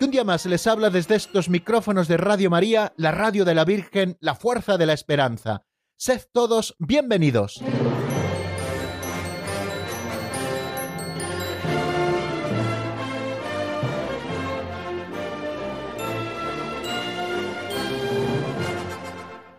que un día más les habla desde estos micrófonos de Radio María, la radio de la Virgen, la fuerza de la esperanza. Sed todos bienvenidos.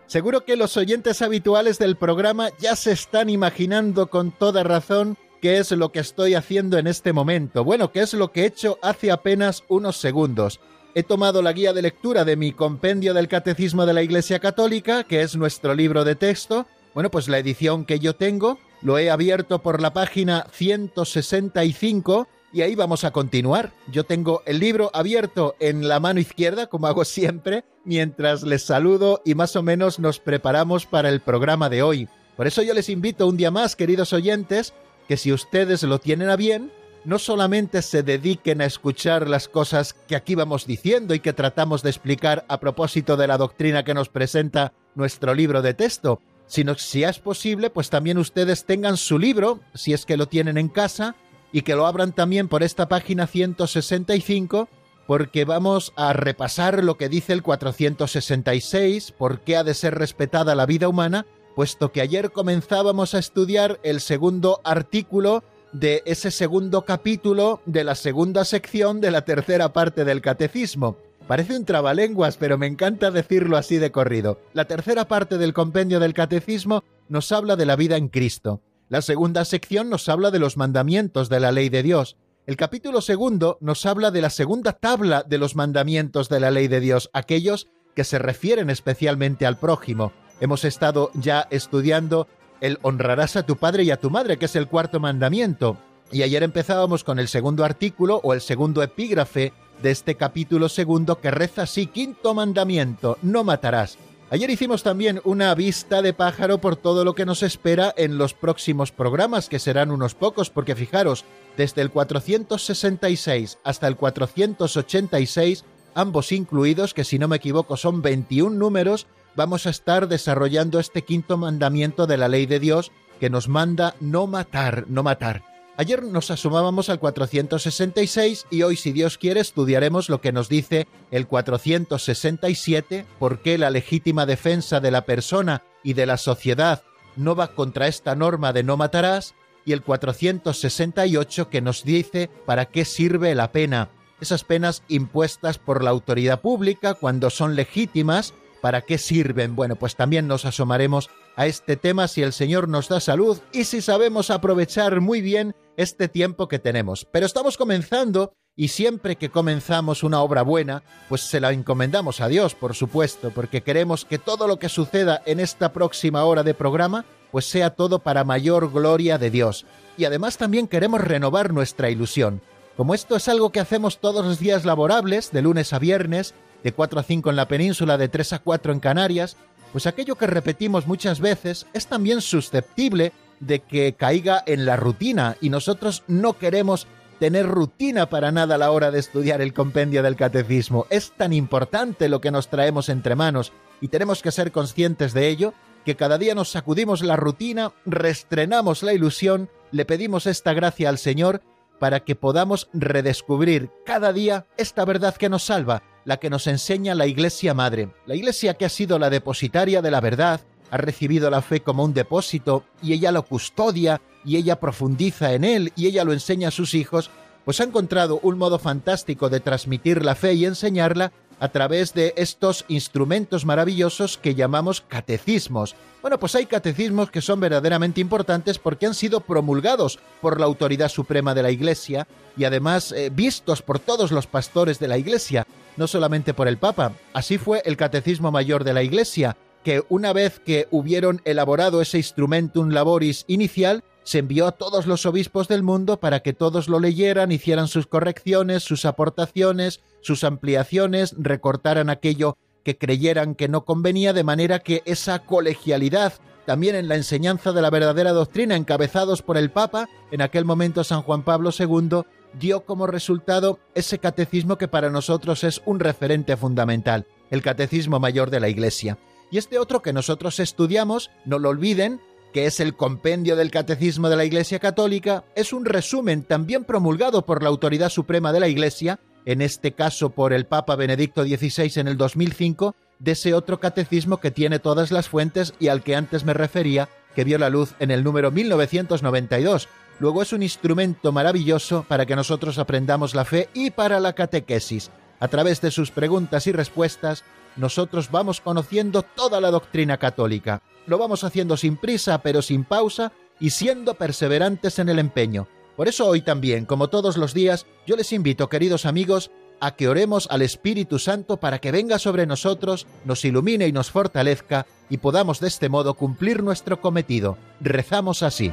Seguro que los oyentes habituales del programa ya se están imaginando con toda razón qué es lo que estoy haciendo en este momento. Bueno, qué es lo que he hecho hace apenas unos segundos. He tomado la guía de lectura de mi compendio del Catecismo de la Iglesia Católica, que es nuestro libro de texto. Bueno, pues la edición que yo tengo lo he abierto por la página 165 y ahí vamos a continuar. Yo tengo el libro abierto en la mano izquierda, como hago siempre, mientras les saludo y más o menos nos preparamos para el programa de hoy. Por eso yo les invito un día más, queridos oyentes, que si ustedes lo tienen a bien, no solamente se dediquen a escuchar las cosas que aquí vamos diciendo y que tratamos de explicar a propósito de la doctrina que nos presenta nuestro libro de texto, sino si es posible, pues también ustedes tengan su libro, si es que lo tienen en casa, y que lo abran también por esta página 165 porque vamos a repasar lo que dice el 466, por qué ha de ser respetada la vida humana, puesto que ayer comenzábamos a estudiar el segundo artículo de ese segundo capítulo de la segunda sección de la tercera parte del catecismo. Parece un trabalenguas, pero me encanta decirlo así de corrido. La tercera parte del compendio del catecismo nos habla de la vida en Cristo. La segunda sección nos habla de los mandamientos de la ley de Dios. El capítulo segundo nos habla de la segunda tabla de los mandamientos de la ley de Dios, aquellos que se refieren especialmente al prójimo. Hemos estado ya estudiando el honrarás a tu padre y a tu madre, que es el cuarto mandamiento. Y ayer empezábamos con el segundo artículo o el segundo epígrafe de este capítulo segundo que reza así, quinto mandamiento, no matarás. Ayer hicimos también una vista de pájaro por todo lo que nos espera en los próximos programas, que serán unos pocos, porque fijaros, desde el 466 hasta el 486, ambos incluidos, que si no me equivoco son 21 números, vamos a estar desarrollando este quinto mandamiento de la ley de Dios que nos manda no matar, no matar. Ayer nos asomábamos al 466 y hoy, si Dios quiere, estudiaremos lo que nos dice el 467, por qué la legítima defensa de la persona y de la sociedad no va contra esta norma de no matarás, y el 468 que nos dice para qué sirve la pena, esas penas impuestas por la autoridad pública cuando son legítimas, ¿para qué sirven? Bueno, pues también nos asomaremos a este tema si el Señor nos da salud y si sabemos aprovechar muy bien este tiempo que tenemos. Pero estamos comenzando y siempre que comenzamos una obra buena, pues se la encomendamos a Dios, por supuesto, porque queremos que todo lo que suceda en esta próxima hora de programa, pues sea todo para mayor gloria de Dios. Y además también queremos renovar nuestra ilusión. Como esto es algo que hacemos todos los días laborables, de lunes a viernes, de 4 a 5 en la península, de 3 a 4 en Canarias, pues aquello que repetimos muchas veces es también susceptible de que caiga en la rutina y nosotros no queremos tener rutina para nada a la hora de estudiar el compendio del catecismo. Es tan importante lo que nos traemos entre manos y tenemos que ser conscientes de ello que cada día nos sacudimos la rutina, restrenamos la ilusión, le pedimos esta gracia al Señor para que podamos redescubrir cada día esta verdad que nos salva, la que nos enseña la Iglesia Madre, la Iglesia que ha sido la depositaria de la verdad, ha recibido la fe como un depósito y ella lo custodia y ella profundiza en él y ella lo enseña a sus hijos, pues ha encontrado un modo fantástico de transmitir la fe y enseñarla a través de estos instrumentos maravillosos que llamamos catecismos. Bueno, pues hay catecismos que son verdaderamente importantes porque han sido promulgados por la autoridad suprema de la Iglesia y además eh, vistos por todos los pastores de la Iglesia, no solamente por el Papa. Así fue el Catecismo Mayor de la Iglesia, que una vez que hubieron elaborado ese instrumentum laboris inicial, se envió a todos los obispos del mundo para que todos lo leyeran, hicieran sus correcciones, sus aportaciones, sus ampliaciones, recortaran aquello que creyeran que no convenía, de manera que esa colegialidad también en la enseñanza de la verdadera doctrina, encabezados por el Papa, en aquel momento San Juan Pablo II, dio como resultado ese catecismo que para nosotros es un referente fundamental, el catecismo mayor de la Iglesia. Y este otro que nosotros estudiamos, no lo olviden, que es el compendio del Catecismo de la Iglesia Católica, es un resumen también promulgado por la Autoridad Suprema de la Iglesia, en este caso por el Papa Benedicto XVI en el 2005, de ese otro catecismo que tiene todas las fuentes y al que antes me refería, que vio la luz en el número 1992. Luego es un instrumento maravilloso para que nosotros aprendamos la fe y para la catequesis. A través de sus preguntas y respuestas, nosotros vamos conociendo toda la doctrina católica. Lo vamos haciendo sin prisa, pero sin pausa, y siendo perseverantes en el empeño. Por eso hoy también, como todos los días, yo les invito, queridos amigos, a que oremos al Espíritu Santo para que venga sobre nosotros, nos ilumine y nos fortalezca, y podamos de este modo cumplir nuestro cometido. Rezamos así.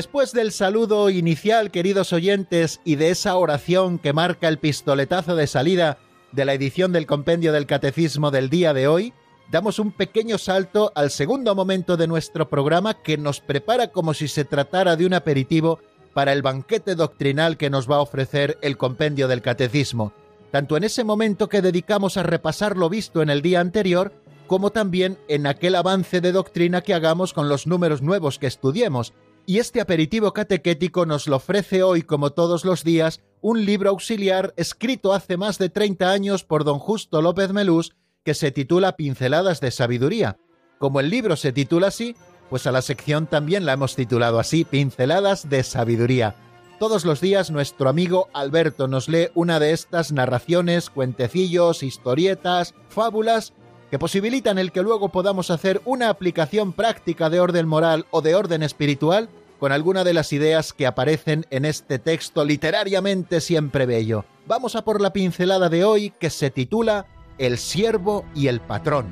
Después del saludo inicial, queridos oyentes, y de esa oración que marca el pistoletazo de salida de la edición del compendio del Catecismo del día de hoy, damos un pequeño salto al segundo momento de nuestro programa que nos prepara como si se tratara de un aperitivo para el banquete doctrinal que nos va a ofrecer el compendio del Catecismo, tanto en ese momento que dedicamos a repasar lo visto en el día anterior, como también en aquel avance de doctrina que hagamos con los números nuevos que estudiemos, y este aperitivo catequético nos lo ofrece hoy, como todos los días, un libro auxiliar escrito hace más de 30 años por don Justo López Melús, que se titula Pinceladas de Sabiduría. Como el libro se titula así, pues a la sección también la hemos titulado así, Pinceladas de Sabiduría. Todos los días nuestro amigo Alberto nos lee una de estas narraciones, cuentecillos, historietas, fábulas que posibilitan el que luego podamos hacer una aplicación práctica de orden moral o de orden espiritual con alguna de las ideas que aparecen en este texto literariamente siempre bello. Vamos a por la pincelada de hoy que se titula El siervo y el patrón.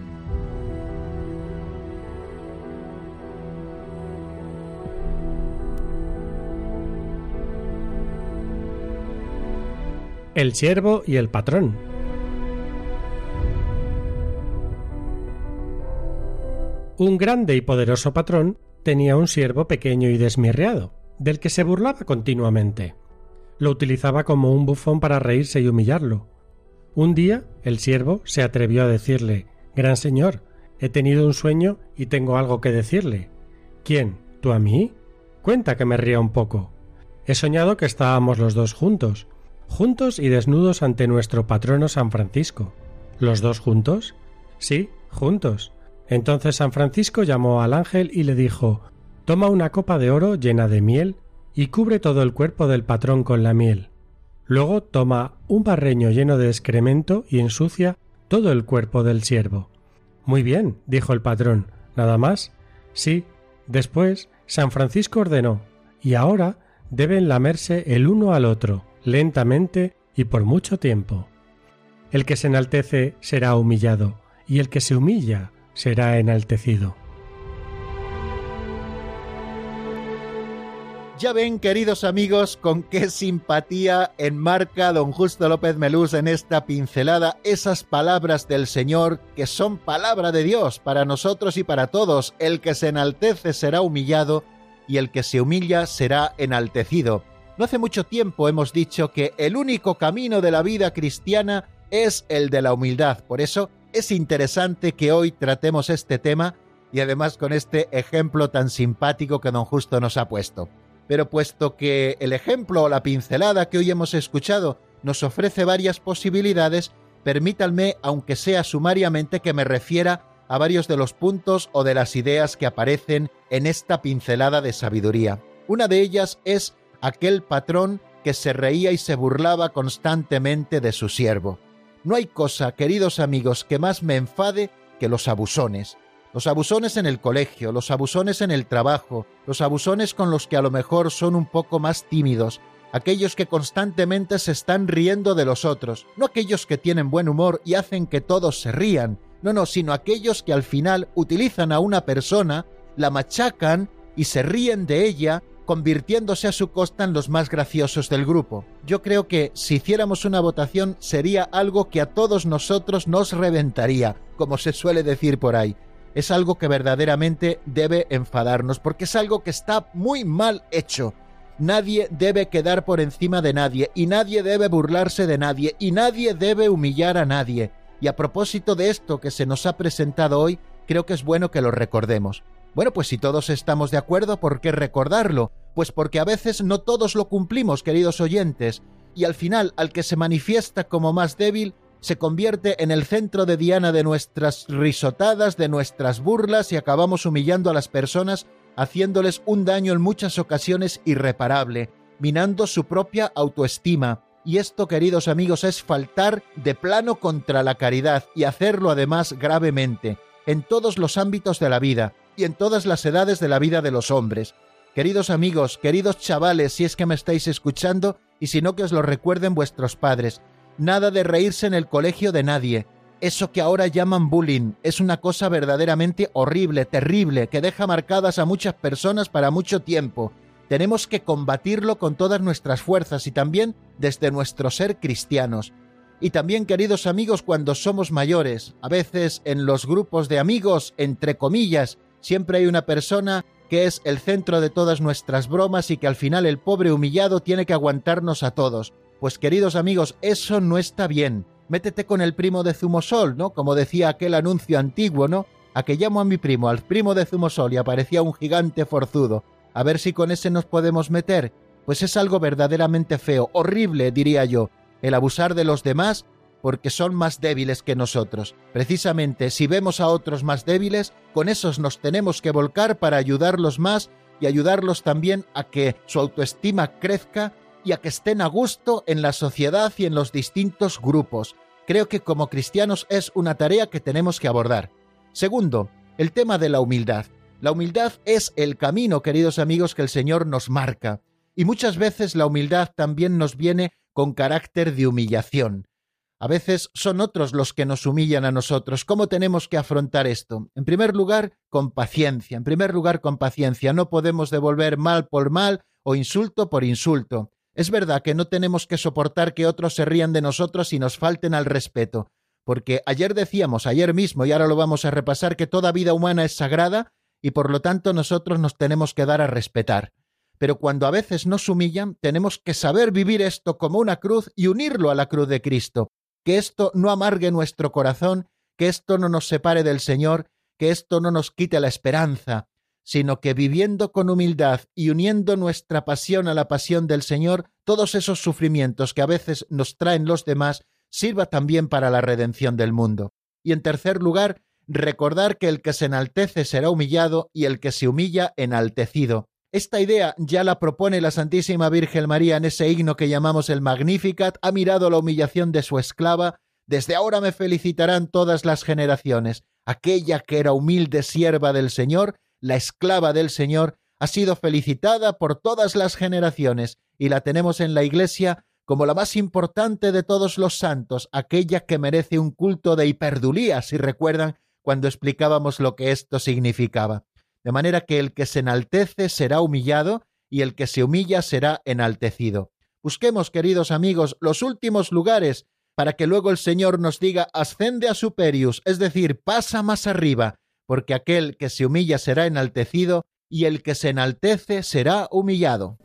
El siervo y el patrón. Un grande y poderoso patrón tenía un siervo pequeño y desmirreado, del que se burlaba continuamente. Lo utilizaba como un bufón para reírse y humillarlo. Un día el siervo se atrevió a decirle Gran señor, he tenido un sueño y tengo algo que decirle. ¿Quién? ¿Tú a mí? Cuenta que me ría un poco. He soñado que estábamos los dos juntos, juntos y desnudos ante nuestro patrono San Francisco. ¿Los dos juntos? Sí, juntos. Entonces San Francisco llamó al ángel y le dijo Toma una copa de oro llena de miel y cubre todo el cuerpo del patrón con la miel. Luego toma un barreño lleno de excremento y ensucia todo el cuerpo del siervo. Muy bien, dijo el patrón. ¿Nada más? Sí. Después San Francisco ordenó y ahora deben lamerse el uno al otro, lentamente y por mucho tiempo. El que se enaltece será humillado, y el que se humilla será enaltecido. Ya ven, queridos amigos, con qué simpatía enmarca don Justo López Melús en esta pincelada esas palabras del Señor que son palabra de Dios para nosotros y para todos. El que se enaltece será humillado y el que se humilla será enaltecido. No hace mucho tiempo hemos dicho que el único camino de la vida cristiana es el de la humildad. Por eso es interesante que hoy tratemos este tema y además con este ejemplo tan simpático que don Justo nos ha puesto. Pero puesto que el ejemplo o la pincelada que hoy hemos escuchado nos ofrece varias posibilidades, permítanme, aunque sea sumariamente, que me refiera a varios de los puntos o de las ideas que aparecen en esta pincelada de sabiduría. Una de ellas es aquel patrón que se reía y se burlaba constantemente de su siervo. No hay cosa, queridos amigos, que más me enfade que los abusones. Los abusones en el colegio, los abusones en el trabajo, los abusones con los que a lo mejor son un poco más tímidos, aquellos que constantemente se están riendo de los otros, no aquellos que tienen buen humor y hacen que todos se rían, no, no, sino aquellos que al final utilizan a una persona, la machacan y se ríen de ella, convirtiéndose a su costa en los más graciosos del grupo. Yo creo que si hiciéramos una votación sería algo que a todos nosotros nos reventaría, como se suele decir por ahí. Es algo que verdaderamente debe enfadarnos, porque es algo que está muy mal hecho. Nadie debe quedar por encima de nadie, y nadie debe burlarse de nadie, y nadie debe humillar a nadie. Y a propósito de esto que se nos ha presentado hoy, creo que es bueno que lo recordemos. Bueno, pues si todos estamos de acuerdo, ¿por qué recordarlo? Pues porque a veces no todos lo cumplimos, queridos oyentes, y al final al que se manifiesta como más débil se convierte en el centro de diana de nuestras risotadas, de nuestras burlas y acabamos humillando a las personas, haciéndoles un daño en muchas ocasiones irreparable, minando su propia autoestima, y esto, queridos amigos, es faltar de plano contra la caridad y hacerlo además gravemente, en todos los ámbitos de la vida y en todas las edades de la vida de los hombres. Queridos amigos, queridos chavales, si es que me estáis escuchando, y si no que os lo recuerden vuestros padres, nada de reírse en el colegio de nadie. Eso que ahora llaman bullying es una cosa verdaderamente horrible, terrible, que deja marcadas a muchas personas para mucho tiempo tenemos que combatirlo con todas nuestras fuerzas y también desde nuestro ser cristianos. Y también, queridos amigos, cuando somos mayores, a veces en los grupos de amigos, entre comillas, siempre hay una persona que es el centro de todas nuestras bromas y que al final el pobre humillado tiene que aguantarnos a todos. Pues queridos amigos, eso no está bien. Métete con el primo de Zumosol, ¿no? Como decía aquel anuncio antiguo, ¿no? A que llamo a mi primo, al primo de Zumosol, y aparecía un gigante forzudo a ver si con ese nos podemos meter, pues es algo verdaderamente feo, horrible, diría yo, el abusar de los demás porque son más débiles que nosotros. Precisamente si vemos a otros más débiles, con esos nos tenemos que volcar para ayudarlos más y ayudarlos también a que su autoestima crezca y a que estén a gusto en la sociedad y en los distintos grupos. Creo que como cristianos es una tarea que tenemos que abordar. Segundo, el tema de la humildad. La humildad es el camino, queridos amigos, que el Señor nos marca. Y muchas veces la humildad también nos viene con carácter de humillación. A veces son otros los que nos humillan a nosotros. ¿Cómo tenemos que afrontar esto? En primer lugar, con paciencia. En primer lugar, con paciencia. No podemos devolver mal por mal o insulto por insulto. Es verdad que no tenemos que soportar que otros se rían de nosotros y nos falten al respeto. Porque ayer decíamos, ayer mismo, y ahora lo vamos a repasar, que toda vida humana es sagrada y por lo tanto nosotros nos tenemos que dar a respetar. Pero cuando a veces nos humillan, tenemos que saber vivir esto como una cruz y unirlo a la cruz de Cristo, que esto no amargue nuestro corazón, que esto no nos separe del Señor, que esto no nos quite la esperanza, sino que viviendo con humildad y uniendo nuestra pasión a la pasión del Señor, todos esos sufrimientos que a veces nos traen los demás, sirva también para la redención del mundo. Y en tercer lugar, recordar que el que se enaltece será humillado y el que se humilla enaltecido. Esta idea ya la propone la Santísima Virgen María en ese himno que llamamos el Magnificat, ha mirado la humillación de su esclava, desde ahora me felicitarán todas las generaciones. Aquella que era humilde sierva del Señor, la esclava del Señor, ha sido felicitada por todas las generaciones y la tenemos en la Iglesia como la más importante de todos los santos, aquella que merece un culto de hiperdulía, si recuerdan cuando explicábamos lo que esto significaba. De manera que el que se enaltece será humillado y el que se humilla será enaltecido. Busquemos, queridos amigos, los últimos lugares para que luego el Señor nos diga ascende a superius, es decir, pasa más arriba, porque aquel que se humilla será enaltecido y el que se enaltece será humillado.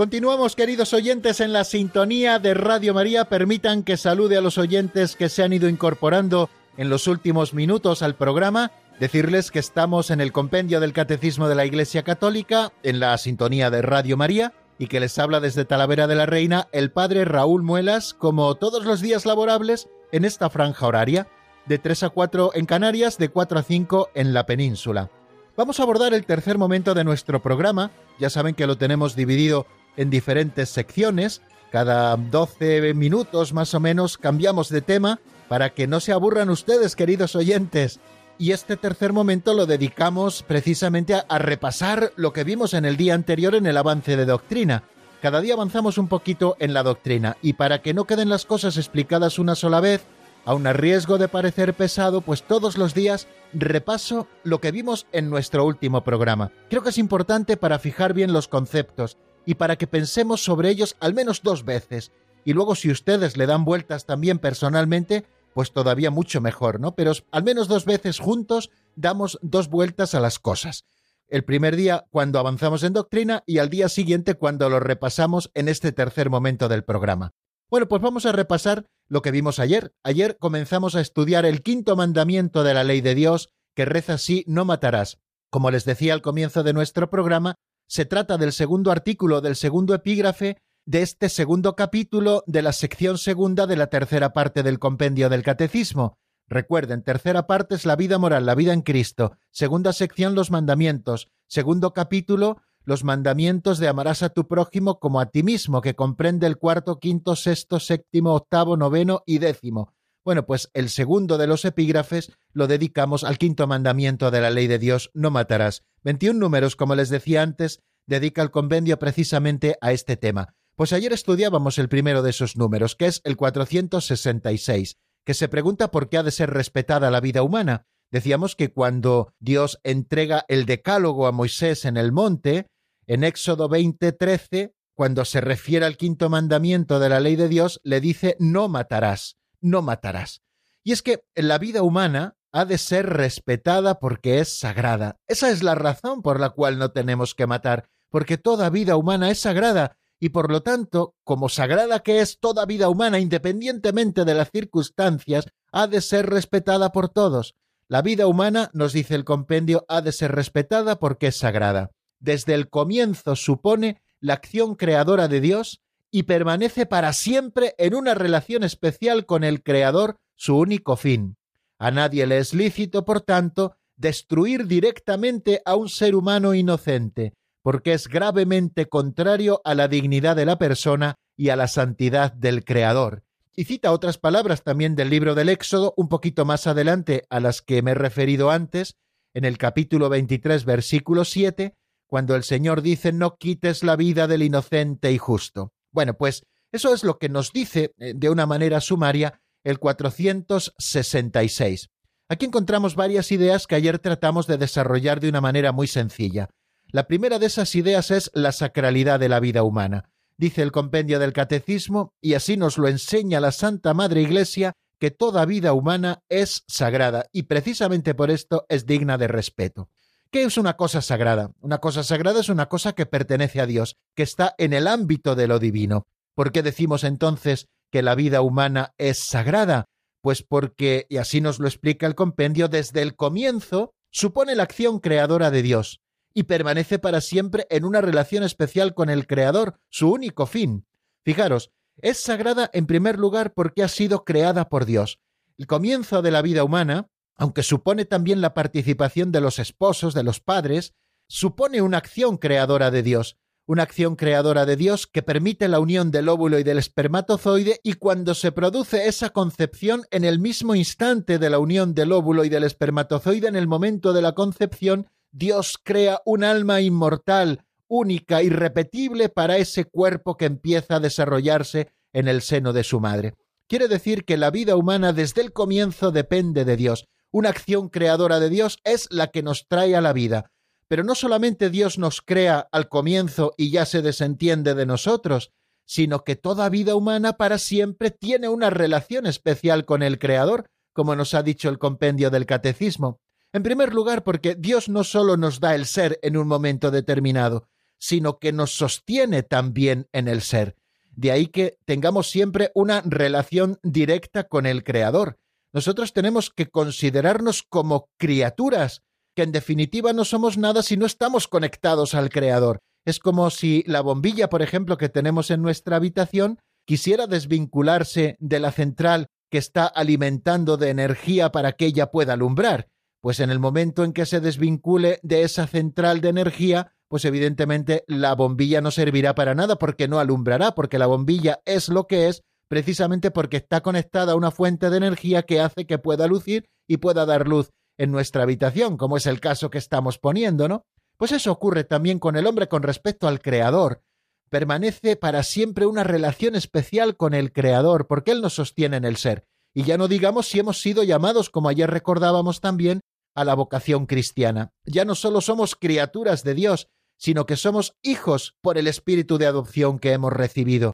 Continuamos, queridos oyentes, en la sintonía de Radio María. Permitan que salude a los oyentes que se han ido incorporando en los últimos minutos al programa. Decirles que estamos en el compendio del Catecismo de la Iglesia Católica, en la sintonía de Radio María, y que les habla desde Talavera de la Reina el Padre Raúl Muelas, como todos los días laborables, en esta franja horaria, de 3 a 4 en Canarias, de 4 a 5 en la península. Vamos a abordar el tercer momento de nuestro programa. Ya saben que lo tenemos dividido en diferentes secciones. Cada 12 minutos más o menos cambiamos de tema para que no se aburran ustedes, queridos oyentes. Y este tercer momento lo dedicamos precisamente a, repasar lo que vimos en el día anterior en el avance de doctrina. Cada día avanzamos un poquito en la doctrina y para que no queden las cosas explicadas una sola vez, aun a riesgo de parecer pesado, pues todos los días repaso lo que vimos en nuestro último programa. Creo que es importante para fijar bien los conceptos y para que pensemos sobre ellos al menos dos veces. Y luego si ustedes le dan vueltas también personalmente, pues todavía mucho mejor, ¿no? Pero al menos dos veces juntos damos dos vueltas a las cosas. El primer día cuando avanzamos en doctrina y al día siguiente cuando lo repasamos en este tercer momento del programa. Bueno, pues vamos a repasar lo que vimos ayer. Ayer comenzamos a estudiar el quinto mandamiento de la ley de Dios, que reza así, no matarás. Como les decía al comienzo de nuestro programa, se trata del segundo artículo del segundo epígrafe de este segundo capítulo de la sección segunda de la tercera parte del compendio del Catecismo. Recuerden, tercera parte es la vida moral, la vida en Cristo. Segunda sección, los mandamientos. Segundo capítulo, los mandamientos de amarás a tu prójimo como a ti mismo, que comprende el cuarto, quinto, sexto, séptimo, octavo, noveno y décimo. Bueno, pues el segundo de los epígrafes lo dedicamos al quinto mandamiento de la ley de Dios, no matarás. 21 números, como les decía antes, dedica el convenio precisamente a este tema. Pues ayer estudiábamos el primero de esos números, que es el 466, que se pregunta por qué ha de ser respetada la vida humana. Decíamos que cuando Dios entrega el decálogo a Moisés en el monte, en Éxodo 20:13, cuando se refiere al quinto mandamiento de la ley de Dios, le dice no matarás, no matarás. Y es que la vida humana ha de ser respetada porque es sagrada. Esa es la razón por la cual no tenemos que matar, porque toda vida humana es sagrada, y por lo tanto, como sagrada que es toda vida humana, independientemente de las circunstancias, ha de ser respetada por todos. La vida humana, nos dice el compendio, ha de ser respetada porque es sagrada. Desde el comienzo supone la acción creadora de Dios y permanece para siempre en una relación especial con el Creador, su único fin. A nadie le es lícito, por tanto, destruir directamente a un ser humano inocente, porque es gravemente contrario a la dignidad de la persona y a la santidad del Creador. Y cita otras palabras también del libro del Éxodo, un poquito más adelante a las que me he referido antes, en el capítulo 23, versículo 7, cuando el Señor dice no quites la vida del inocente y justo. Bueno, pues eso es lo que nos dice eh, de una manera sumaria el 466. Aquí encontramos varias ideas que ayer tratamos de desarrollar de una manera muy sencilla. La primera de esas ideas es la sacralidad de la vida humana. Dice el compendio del Catecismo, y así nos lo enseña la Santa Madre Iglesia, que toda vida humana es sagrada y precisamente por esto es digna de respeto. ¿Qué es una cosa sagrada? Una cosa sagrada es una cosa que pertenece a Dios, que está en el ámbito de lo divino. ¿Por qué decimos entonces que la vida humana es sagrada? Pues porque, y así nos lo explica el compendio, desde el comienzo supone la acción creadora de Dios y permanece para siempre en una relación especial con el Creador, su único fin. Fijaros, es sagrada en primer lugar porque ha sido creada por Dios. El comienzo de la vida humana, aunque supone también la participación de los esposos, de los padres, supone una acción creadora de Dios, una acción creadora de Dios que permite la unión del óvulo y del espermatozoide y cuando se produce esa concepción en el mismo instante de la unión del óvulo y del espermatozoide en el momento de la concepción, Dios crea un alma inmortal, única, irrepetible para ese cuerpo que empieza a desarrollarse en el seno de su madre. Quiere decir que la vida humana desde el comienzo depende de Dios. Una acción creadora de Dios es la que nos trae a la vida. Pero no solamente Dios nos crea al comienzo y ya se desentiende de nosotros, sino que toda vida humana para siempre tiene una relación especial con el Creador, como nos ha dicho el compendio del Catecismo. En primer lugar, porque Dios no solo nos da el ser en un momento determinado, sino que nos sostiene también en el ser. De ahí que tengamos siempre una relación directa con el Creador. Nosotros tenemos que considerarnos como criaturas, que en definitiva no somos nada si no estamos conectados al Creador. Es como si la bombilla, por ejemplo, que tenemos en nuestra habitación, quisiera desvincularse de la central que está alimentando de energía para que ella pueda alumbrar. Pues en el momento en que se desvincule de esa central de energía, pues evidentemente la bombilla no servirá para nada porque no alumbrará, porque la bombilla es lo que es precisamente porque está conectada a una fuente de energía que hace que pueda lucir y pueda dar luz en nuestra habitación, como es el caso que estamos poniendo, ¿no? Pues eso ocurre también con el hombre con respecto al Creador. Permanece para siempre una relación especial con el Creador, porque Él nos sostiene en el ser. Y ya no digamos si hemos sido llamados, como ayer recordábamos también, a la vocación cristiana. Ya no solo somos criaturas de Dios, sino que somos hijos por el espíritu de adopción que hemos recibido.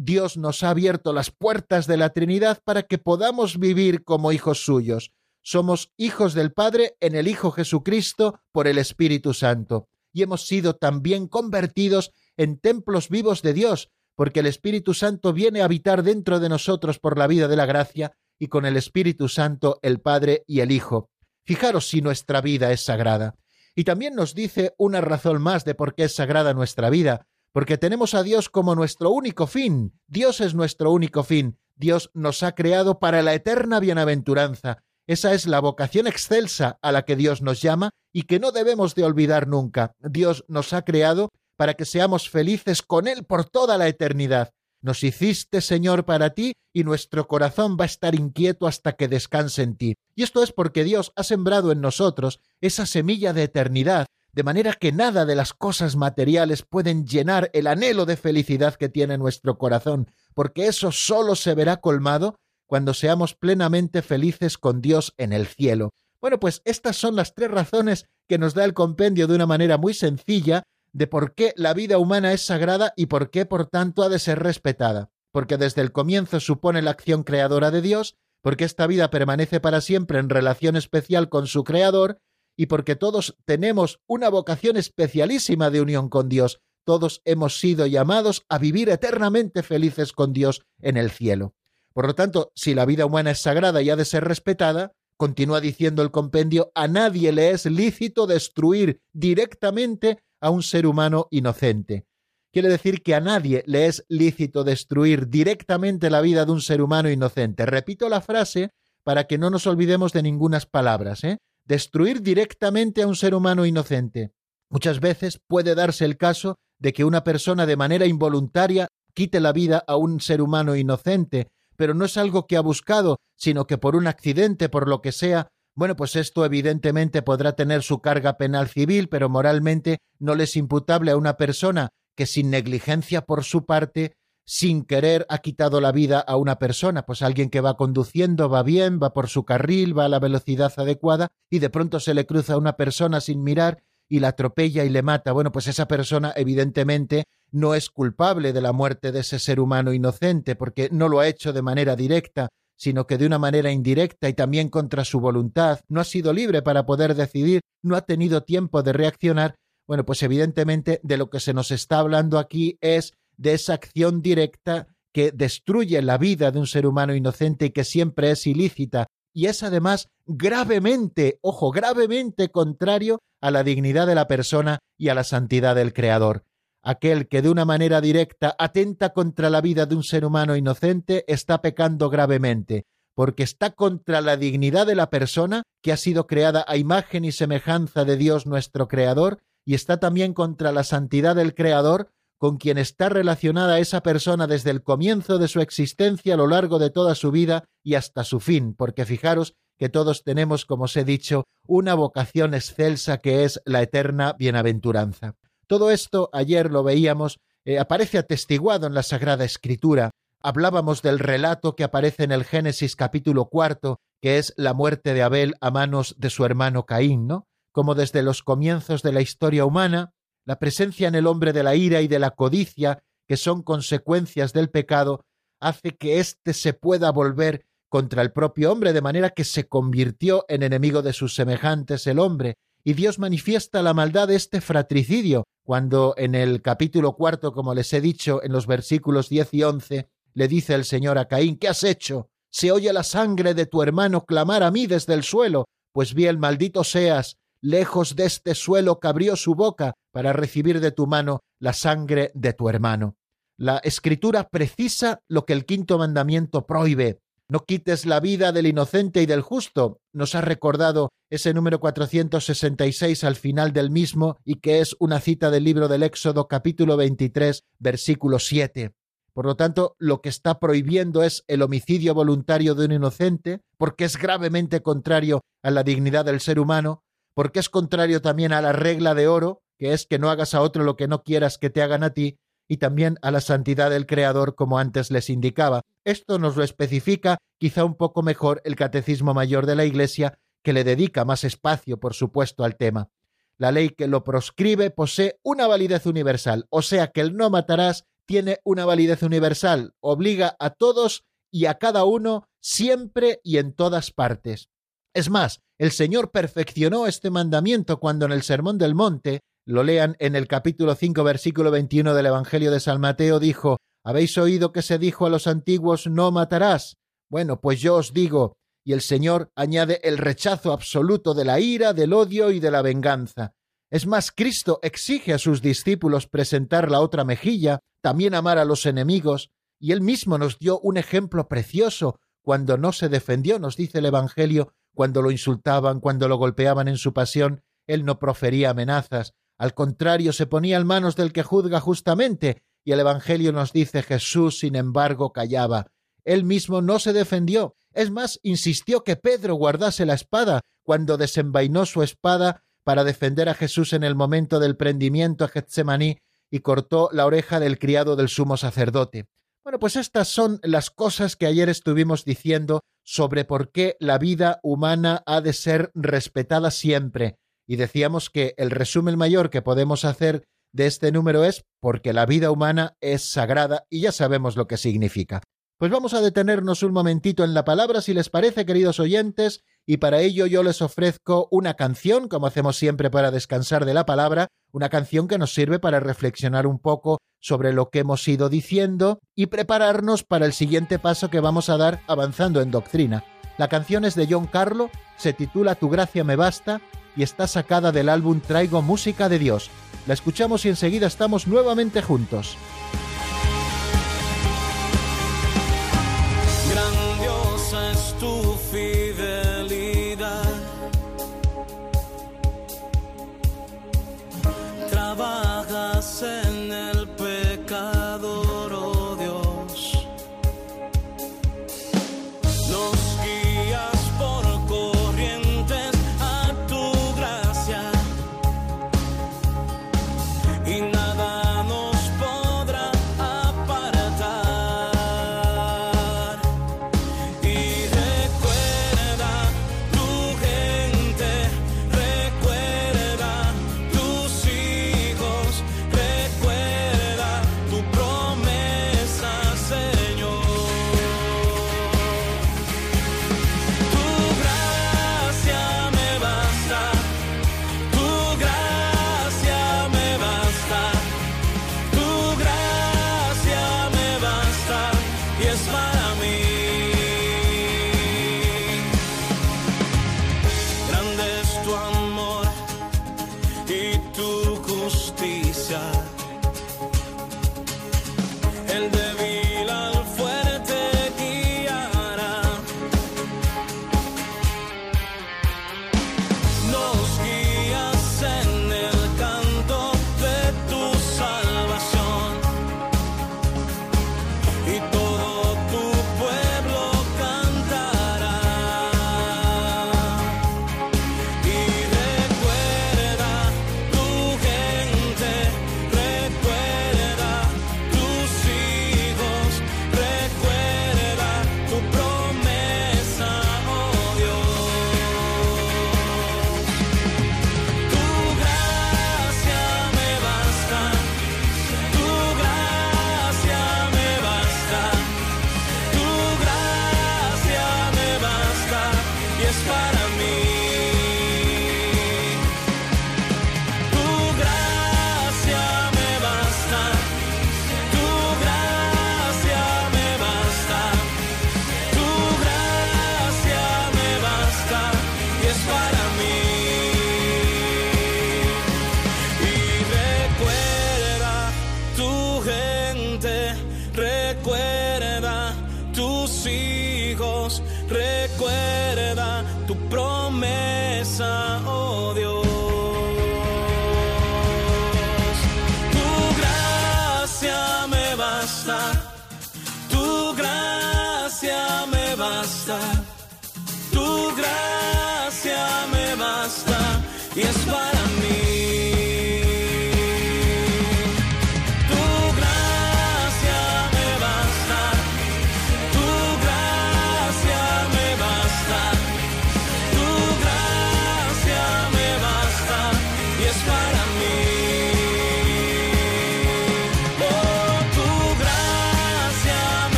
Dios nos ha abierto las puertas de la Trinidad para que podamos vivir como hijos suyos somos hijos del Padre en el Hijo Jesucristo por el Espíritu Santo, y hemos sido también convertidos en templos vivos de Dios, porque el Espíritu Santo viene a habitar dentro de nosotros por la vida de la gracia, y con el Espíritu Santo el Padre y el Hijo. Fijaros si nuestra vida es sagrada. Y también nos dice una razón más de por qué es sagrada nuestra vida, porque tenemos a Dios como nuestro único fin. Dios es nuestro único fin. Dios nos ha creado para la eterna bienaventuranza, esa es la vocación excelsa a la que Dios nos llama y que no debemos de olvidar nunca. Dios nos ha creado para que seamos felices con Él por toda la eternidad. Nos hiciste, Señor, para ti, y nuestro corazón va a estar inquieto hasta que descanse en ti. Y esto es porque Dios ha sembrado en nosotros esa semilla de eternidad, de manera que nada de las cosas materiales pueden llenar el anhelo de felicidad que tiene nuestro corazón, porque eso solo se verá colmado cuando seamos plenamente felices con Dios en el cielo. Bueno, pues estas son las tres razones que nos da el compendio de una manera muy sencilla de por qué la vida humana es sagrada y por qué, por tanto, ha de ser respetada. Porque desde el comienzo supone la acción creadora de Dios, porque esta vida permanece para siempre en relación especial con su Creador, y porque todos tenemos una vocación especialísima de unión con Dios. Todos hemos sido llamados a vivir eternamente felices con Dios en el cielo. Por lo tanto, si la vida humana es sagrada y ha de ser respetada, continúa diciendo el compendio, a nadie le es lícito destruir directamente a un ser humano inocente. Quiere decir que a nadie le es lícito destruir directamente la vida de un ser humano inocente. Repito la frase para que no nos olvidemos de ningunas palabras. ¿eh? Destruir directamente a un ser humano inocente. Muchas veces puede darse el caso de que una persona de manera involuntaria quite la vida a un ser humano inocente, pero no es algo que ha buscado, sino que por un accidente, por lo que sea, bueno, pues esto evidentemente podrá tener su carga penal civil, pero moralmente no le es imputable a una persona que sin negligencia por su parte, sin querer, ha quitado la vida a una persona, pues alguien que va conduciendo, va bien, va por su carril, va a la velocidad adecuada, y de pronto se le cruza a una persona sin mirar y la atropella y le mata. Bueno, pues esa persona evidentemente no es culpable de la muerte de ese ser humano inocente, porque no lo ha hecho de manera directa, sino que de una manera indirecta y también contra su voluntad, no ha sido libre para poder decidir, no ha tenido tiempo de reaccionar, bueno, pues evidentemente de lo que se nos está hablando aquí es de esa acción directa que destruye la vida de un ser humano inocente y que siempre es ilícita, y es además gravemente, ojo, gravemente contrario a la dignidad de la persona y a la santidad del Creador. Aquel que de una manera directa atenta contra la vida de un ser humano inocente está pecando gravemente, porque está contra la dignidad de la persona que ha sido creada a imagen y semejanza de Dios nuestro Creador, y está también contra la santidad del Creador, con quien está relacionada esa persona desde el comienzo de su existencia a lo largo de toda su vida y hasta su fin, porque fijaros que todos tenemos, como os he dicho, una vocación excelsa que es la eterna bienaventuranza. Todo esto, ayer lo veíamos, eh, aparece atestiguado en la Sagrada Escritura. Hablábamos del relato que aparece en el Génesis capítulo cuarto, que es la muerte de Abel a manos de su hermano Caín, ¿no? Como desde los comienzos de la historia humana, la presencia en el hombre de la ira y de la codicia, que son consecuencias del pecado, hace que éste se pueda volver contra el propio hombre, de manera que se convirtió en enemigo de sus semejantes el hombre, y Dios manifiesta la maldad de este fratricidio, cuando en el capítulo cuarto, como les he dicho, en los versículos 10 y 11, le dice el Señor a Caín, ¿qué has hecho? Se oye la sangre de tu hermano clamar a mí desde el suelo, pues bien, maldito seas, lejos de este suelo que abrió su boca para recibir de tu mano la sangre de tu hermano. La escritura precisa lo que el quinto mandamiento prohíbe. No quites la vida del inocente y del justo. Nos ha recordado ese número 466 al final del mismo y que es una cita del libro del Éxodo capítulo 23 versículo 7. Por lo tanto, lo que está prohibiendo es el homicidio voluntario de un inocente, porque es gravemente contrario a la dignidad del ser humano, porque es contrario también a la regla de oro, que es que no hagas a otro lo que no quieras que te hagan a ti, y también a la santidad del Creador, como antes les indicaba. Esto nos lo especifica quizá un poco mejor el Catecismo Mayor de la Iglesia, que le dedica más espacio, por supuesto, al tema. La ley que lo proscribe posee una validez universal, o sea que el no matarás tiene una validez universal, obliga a todos y a cada uno siempre y en todas partes. Es más, el Señor perfeccionó este mandamiento cuando en el Sermón del Monte lo lean en el capítulo 5, versículo 21 del Evangelio de San Mateo, dijo, ¿Habéis oído que se dijo a los antiguos, no matarás? Bueno, pues yo os digo, y el Señor añade el rechazo absoluto de la ira, del odio y de la venganza. Es más, Cristo exige a sus discípulos presentar la otra mejilla, también amar a los enemigos, y él mismo nos dio un ejemplo precioso cuando no se defendió, nos dice el Evangelio, cuando lo insultaban, cuando lo golpeaban en su pasión, él no profería amenazas, al contrario, se ponía en manos del que juzga justamente, y el Evangelio nos dice Jesús, sin embargo, callaba. Él mismo no se defendió. Es más, insistió que Pedro guardase la espada cuando desenvainó su espada para defender a Jesús en el momento del prendimiento a Getsemaní y cortó la oreja del criado del sumo sacerdote. Bueno, pues estas son las cosas que ayer estuvimos diciendo sobre por qué la vida humana ha de ser respetada siempre, y decíamos que el resumen mayor que podemos hacer de este número es porque la vida humana es sagrada y ya sabemos lo que significa. Pues vamos a detenernos un momentito en la palabra, si les parece, queridos oyentes, y para ello yo les ofrezco una canción, como hacemos siempre para descansar de la palabra, una canción que nos sirve para reflexionar un poco sobre lo que hemos ido diciendo y prepararnos para el siguiente paso que vamos a dar avanzando en doctrina. La canción es de John Carlo, se titula Tu gracia me basta y está sacada del álbum Traigo Música de Dios. La escuchamos y enseguida estamos nuevamente juntos.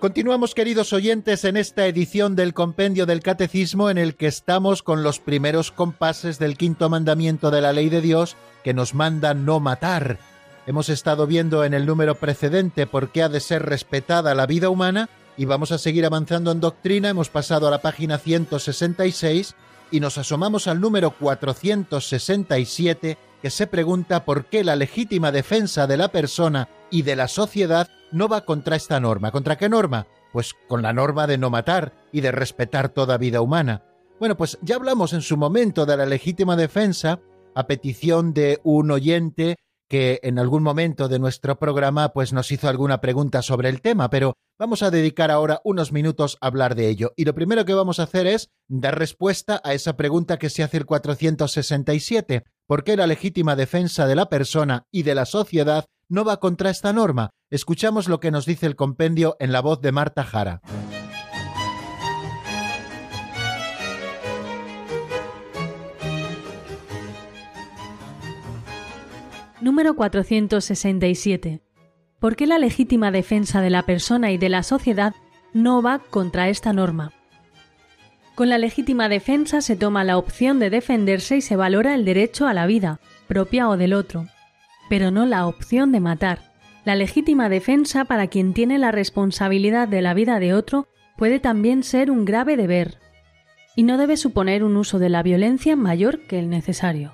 Continuamos, queridos oyentes, en esta edición del Compendio del Catecismo en el que estamos con los primeros compases del quinto mandamiento de la ley de Dios que nos manda no matar. Hemos estado viendo en el número precedente por qué ha de ser respetada la vida humana y vamos a seguir avanzando en doctrina. Hemos pasado a la página 166 y nos asomamos al número 467 que se pregunta por qué la legítima defensa de la persona y de la sociedad no va contra esta norma. ¿Contra qué norma? Pues con la norma de no matar y de respetar toda vida humana. Bueno, pues ya hablamos en su momento de la legítima defensa a petición de un oyente que en algún momento de nuestro programa pues nos hizo alguna pregunta sobre el tema, pero vamos a dedicar ahora unos minutos a hablar de ello. Y lo primero que vamos a hacer es dar respuesta a esa pregunta que se hace el 467. ¿Por qué la legítima defensa de la persona y de la sociedad no va contra esta norma? Escuchamos lo que nos dice el compendio en la voz de Marta Jara. Número 467. ¿Por qué la legítima defensa de la persona y de la sociedad no va contra esta norma? Con la legítima defensa se toma la opción de defenderse y se valora el derecho a la vida, propia o del otro, pero no la opción de matar. La legítima defensa para quien tiene la responsabilidad de la vida de otro puede también ser un grave deber, y no debe suponer un uso de la violencia mayor que el necesario.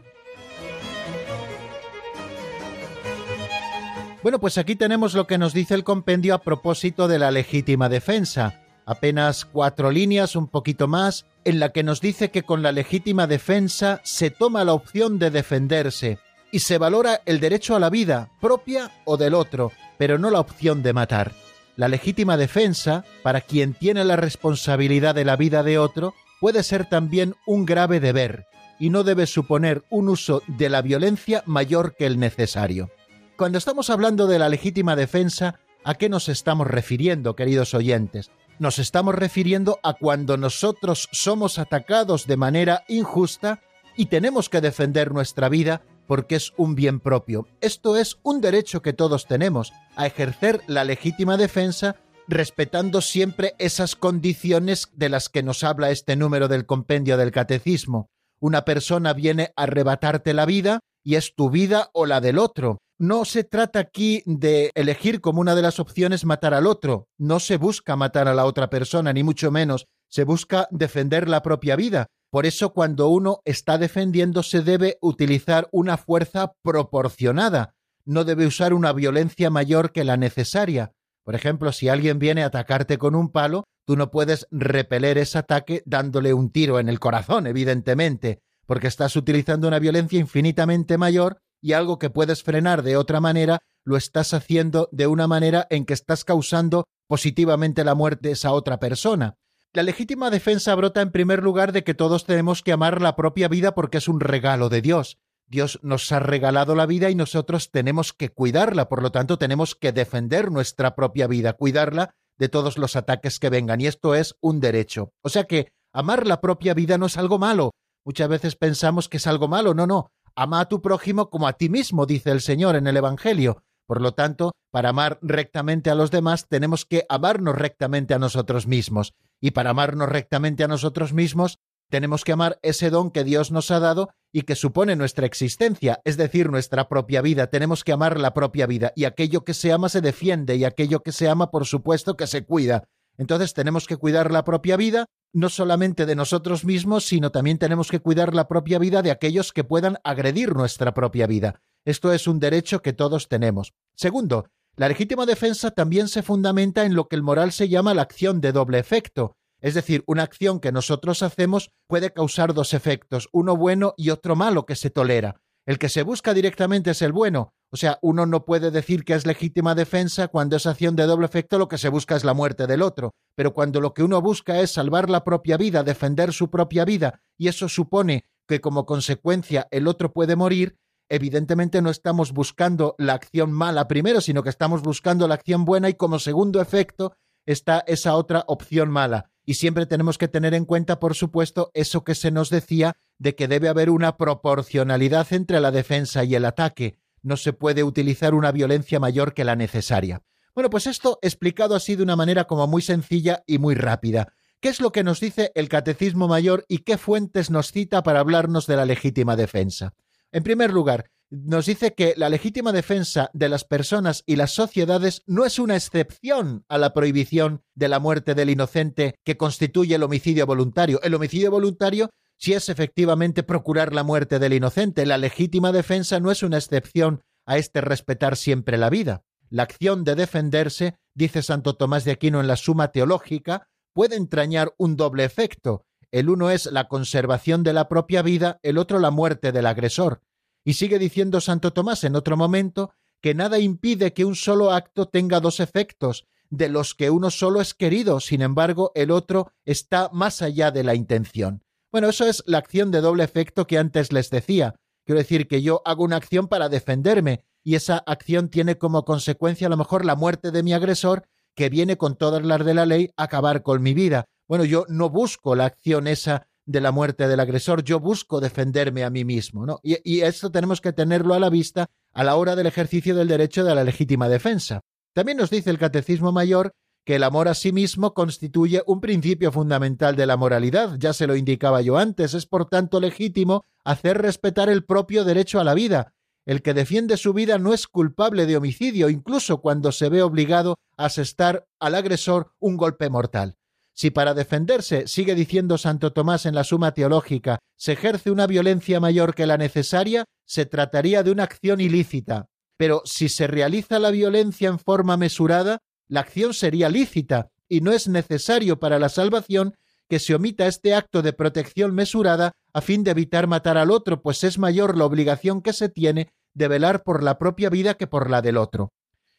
Bueno, pues aquí tenemos lo que nos dice el compendio a propósito de la legítima defensa. Apenas cuatro líneas, un poquito más, en la que nos dice que con la legítima defensa se toma la opción de defenderse y se valora el derecho a la vida, propia o del otro, pero no la opción de matar. La legítima defensa, para quien tiene la responsabilidad de la vida de otro, puede ser también un grave deber, y no debe suponer un uso de la violencia mayor que el necesario. Cuando estamos hablando de la legítima defensa, ¿a qué nos estamos refiriendo, queridos oyentes? Nos estamos refiriendo a cuando nosotros somos atacados de manera injusta y tenemos que defender nuestra vida porque es un bien propio. Esto es un derecho que todos tenemos, a ejercer la legítima defensa respetando siempre esas condiciones de las que nos habla este número del compendio del catecismo. Una persona viene a arrebatarte la vida y es tu vida o la del otro. No se trata aquí de elegir como una de las opciones matar al otro, no se busca matar a la otra persona, ni mucho menos, se busca defender la propia vida. Por eso cuando uno está defendiendo se debe utilizar una fuerza proporcionada, no debe usar una violencia mayor que la necesaria. Por ejemplo, si alguien viene a atacarte con un palo, tú no puedes repeler ese ataque dándole un tiro en el corazón, evidentemente, porque estás utilizando una violencia infinitamente mayor y algo que puedes frenar de otra manera, lo estás haciendo de una manera en que estás causando positivamente la muerte de esa otra persona. La legítima defensa brota en primer lugar de que todos tenemos que amar la propia vida porque es un regalo de Dios. Dios nos ha regalado la vida y nosotros tenemos que cuidarla, por lo tanto tenemos que defender nuestra propia vida, cuidarla de todos los ataques que vengan, y esto es un derecho. O sea que amar la propia vida no es algo malo. Muchas veces pensamos que es algo malo, no, no, Ama a tu prójimo como a ti mismo, dice el Señor en el Evangelio. Por lo tanto, para amar rectamente a los demás, tenemos que amarnos rectamente a nosotros mismos. Y para amarnos rectamente a nosotros mismos, tenemos que amar ese don que Dios nos ha dado y que supone nuestra existencia, es decir, nuestra propia vida. Tenemos que amar la propia vida y aquello que se ama se defiende y aquello que se ama, por supuesto, que se cuida. Entonces tenemos que cuidar la propia vida no solamente de nosotros mismos, sino también tenemos que cuidar la propia vida de aquellos que puedan agredir nuestra propia vida. Esto es un derecho que todos tenemos. Segundo, la legítima defensa también se fundamenta en lo que el moral se llama la acción de doble efecto. Es decir, una acción que nosotros hacemos puede causar dos efectos, uno bueno y otro malo que se tolera. El que se busca directamente es el bueno, o sea, uno no puede decir que es legítima defensa cuando es acción de doble efecto lo que se busca es la muerte del otro, pero cuando lo que uno busca es salvar la propia vida, defender su propia vida, y eso supone que como consecuencia el otro puede morir, evidentemente no estamos buscando la acción mala primero, sino que estamos buscando la acción buena y como segundo efecto está esa otra opción mala. Y siempre tenemos que tener en cuenta, por supuesto, eso que se nos decía de que debe haber una proporcionalidad entre la defensa y el ataque. No se puede utilizar una violencia mayor que la necesaria. Bueno, pues esto explicado así de una manera como muy sencilla y muy rápida. ¿Qué es lo que nos dice el Catecismo Mayor y qué fuentes nos cita para hablarnos de la legítima defensa? En primer lugar, nos dice que la legítima defensa de las personas y las sociedades no es una excepción a la prohibición de la muerte del inocente que constituye el homicidio voluntario. El homicidio voluntario sí es efectivamente procurar la muerte del inocente. La legítima defensa no es una excepción a este respetar siempre la vida. La acción de defenderse, dice Santo Tomás de Aquino en la Suma Teológica, puede entrañar un doble efecto. El uno es la conservación de la propia vida, el otro la muerte del agresor. Y sigue diciendo Santo Tomás en otro momento que nada impide que un solo acto tenga dos efectos, de los que uno solo es querido, sin embargo el otro está más allá de la intención. Bueno, eso es la acción de doble efecto que antes les decía. Quiero decir que yo hago una acción para defenderme y esa acción tiene como consecuencia a lo mejor la muerte de mi agresor que viene con todas las de la ley a acabar con mi vida. Bueno, yo no busco la acción esa de la muerte del agresor, yo busco defenderme a mí mismo, ¿no? Y, y esto tenemos que tenerlo a la vista a la hora del ejercicio del derecho de la legítima defensa. También nos dice el Catecismo Mayor que el amor a sí mismo constituye un principio fundamental de la moralidad, ya se lo indicaba yo antes, es por tanto legítimo hacer respetar el propio derecho a la vida. El que defiende su vida no es culpable de homicidio, incluso cuando se ve obligado a asestar al agresor un golpe mortal. Si para defenderse, sigue diciendo Santo Tomás en la Suma Teológica, se ejerce una violencia mayor que la necesaria, se trataría de una acción ilícita. Pero si se realiza la violencia en forma mesurada, la acción sería lícita y no es necesario para la salvación que se omita este acto de protección mesurada a fin de evitar matar al otro, pues es mayor la obligación que se tiene de velar por la propia vida que por la del otro.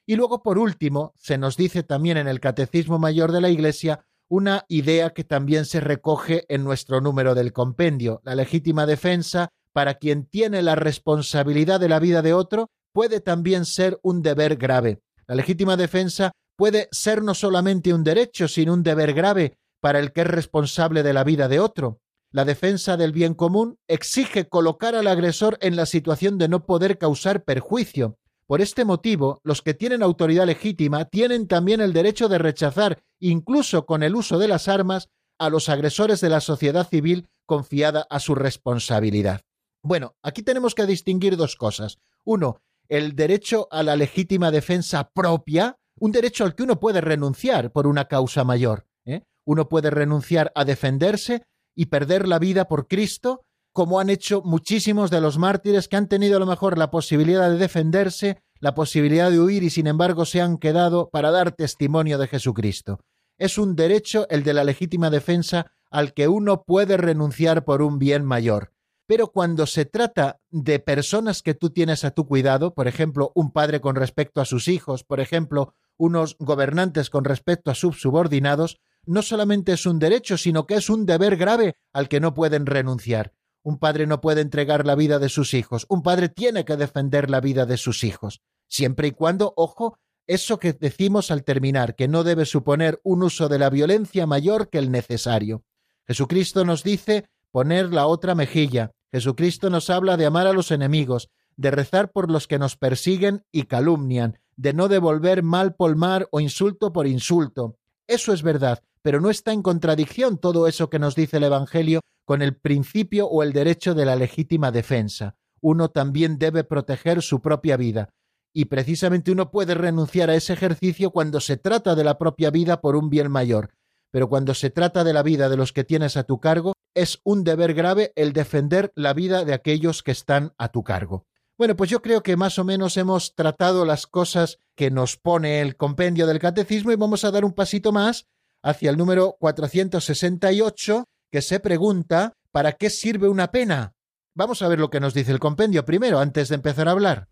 Y luego, por último, se nos dice también en el Catecismo Mayor de la Iglesia una idea que también se recoge en nuestro número del compendio. La legítima defensa, para quien tiene la responsabilidad de la vida de otro, puede también ser un deber grave. La legítima defensa puede ser no solamente un derecho, sino un deber grave para el que es responsable de la vida de otro. La defensa del bien común exige colocar al agresor en la situación de no poder causar perjuicio, por este motivo, los que tienen autoridad legítima tienen también el derecho de rechazar, incluso con el uso de las armas, a los agresores de la sociedad civil confiada a su responsabilidad. Bueno, aquí tenemos que distinguir dos cosas. Uno, el derecho a la legítima defensa propia, un derecho al que uno puede renunciar por una causa mayor. ¿eh? Uno puede renunciar a defenderse y perder la vida por Cristo como han hecho muchísimos de los mártires que han tenido a lo mejor la posibilidad de defenderse, la posibilidad de huir y sin embargo se han quedado para dar testimonio de Jesucristo. Es un derecho el de la legítima defensa al que uno puede renunciar por un bien mayor. Pero cuando se trata de personas que tú tienes a tu cuidado, por ejemplo, un padre con respecto a sus hijos, por ejemplo, unos gobernantes con respecto a sus subordinados, no solamente es un derecho, sino que es un deber grave al que no pueden renunciar. Un padre no puede entregar la vida de sus hijos. Un padre tiene que defender la vida de sus hijos. Siempre y cuando, ojo, eso que decimos al terminar, que no debe suponer un uso de la violencia mayor que el necesario. Jesucristo nos dice poner la otra mejilla. Jesucristo nos habla de amar a los enemigos, de rezar por los que nos persiguen y calumnian, de no devolver mal por mal o insulto por insulto. Eso es verdad, pero no está en contradicción todo eso que nos dice el Evangelio con el principio o el derecho de la legítima defensa. Uno también debe proteger su propia vida, y precisamente uno puede renunciar a ese ejercicio cuando se trata de la propia vida por un bien mayor. pero cuando se trata de la vida de los que tienes a tu cargo, es un deber grave el defender la vida de aquellos que están a tu cargo. Bueno, pues yo creo que más o menos hemos tratado las cosas que nos pone el compendio del catecismo y vamos a dar un pasito más hacia el número 468 que se pregunta ¿para qué sirve una pena? Vamos a ver lo que nos dice el compendio primero antes de empezar a hablar.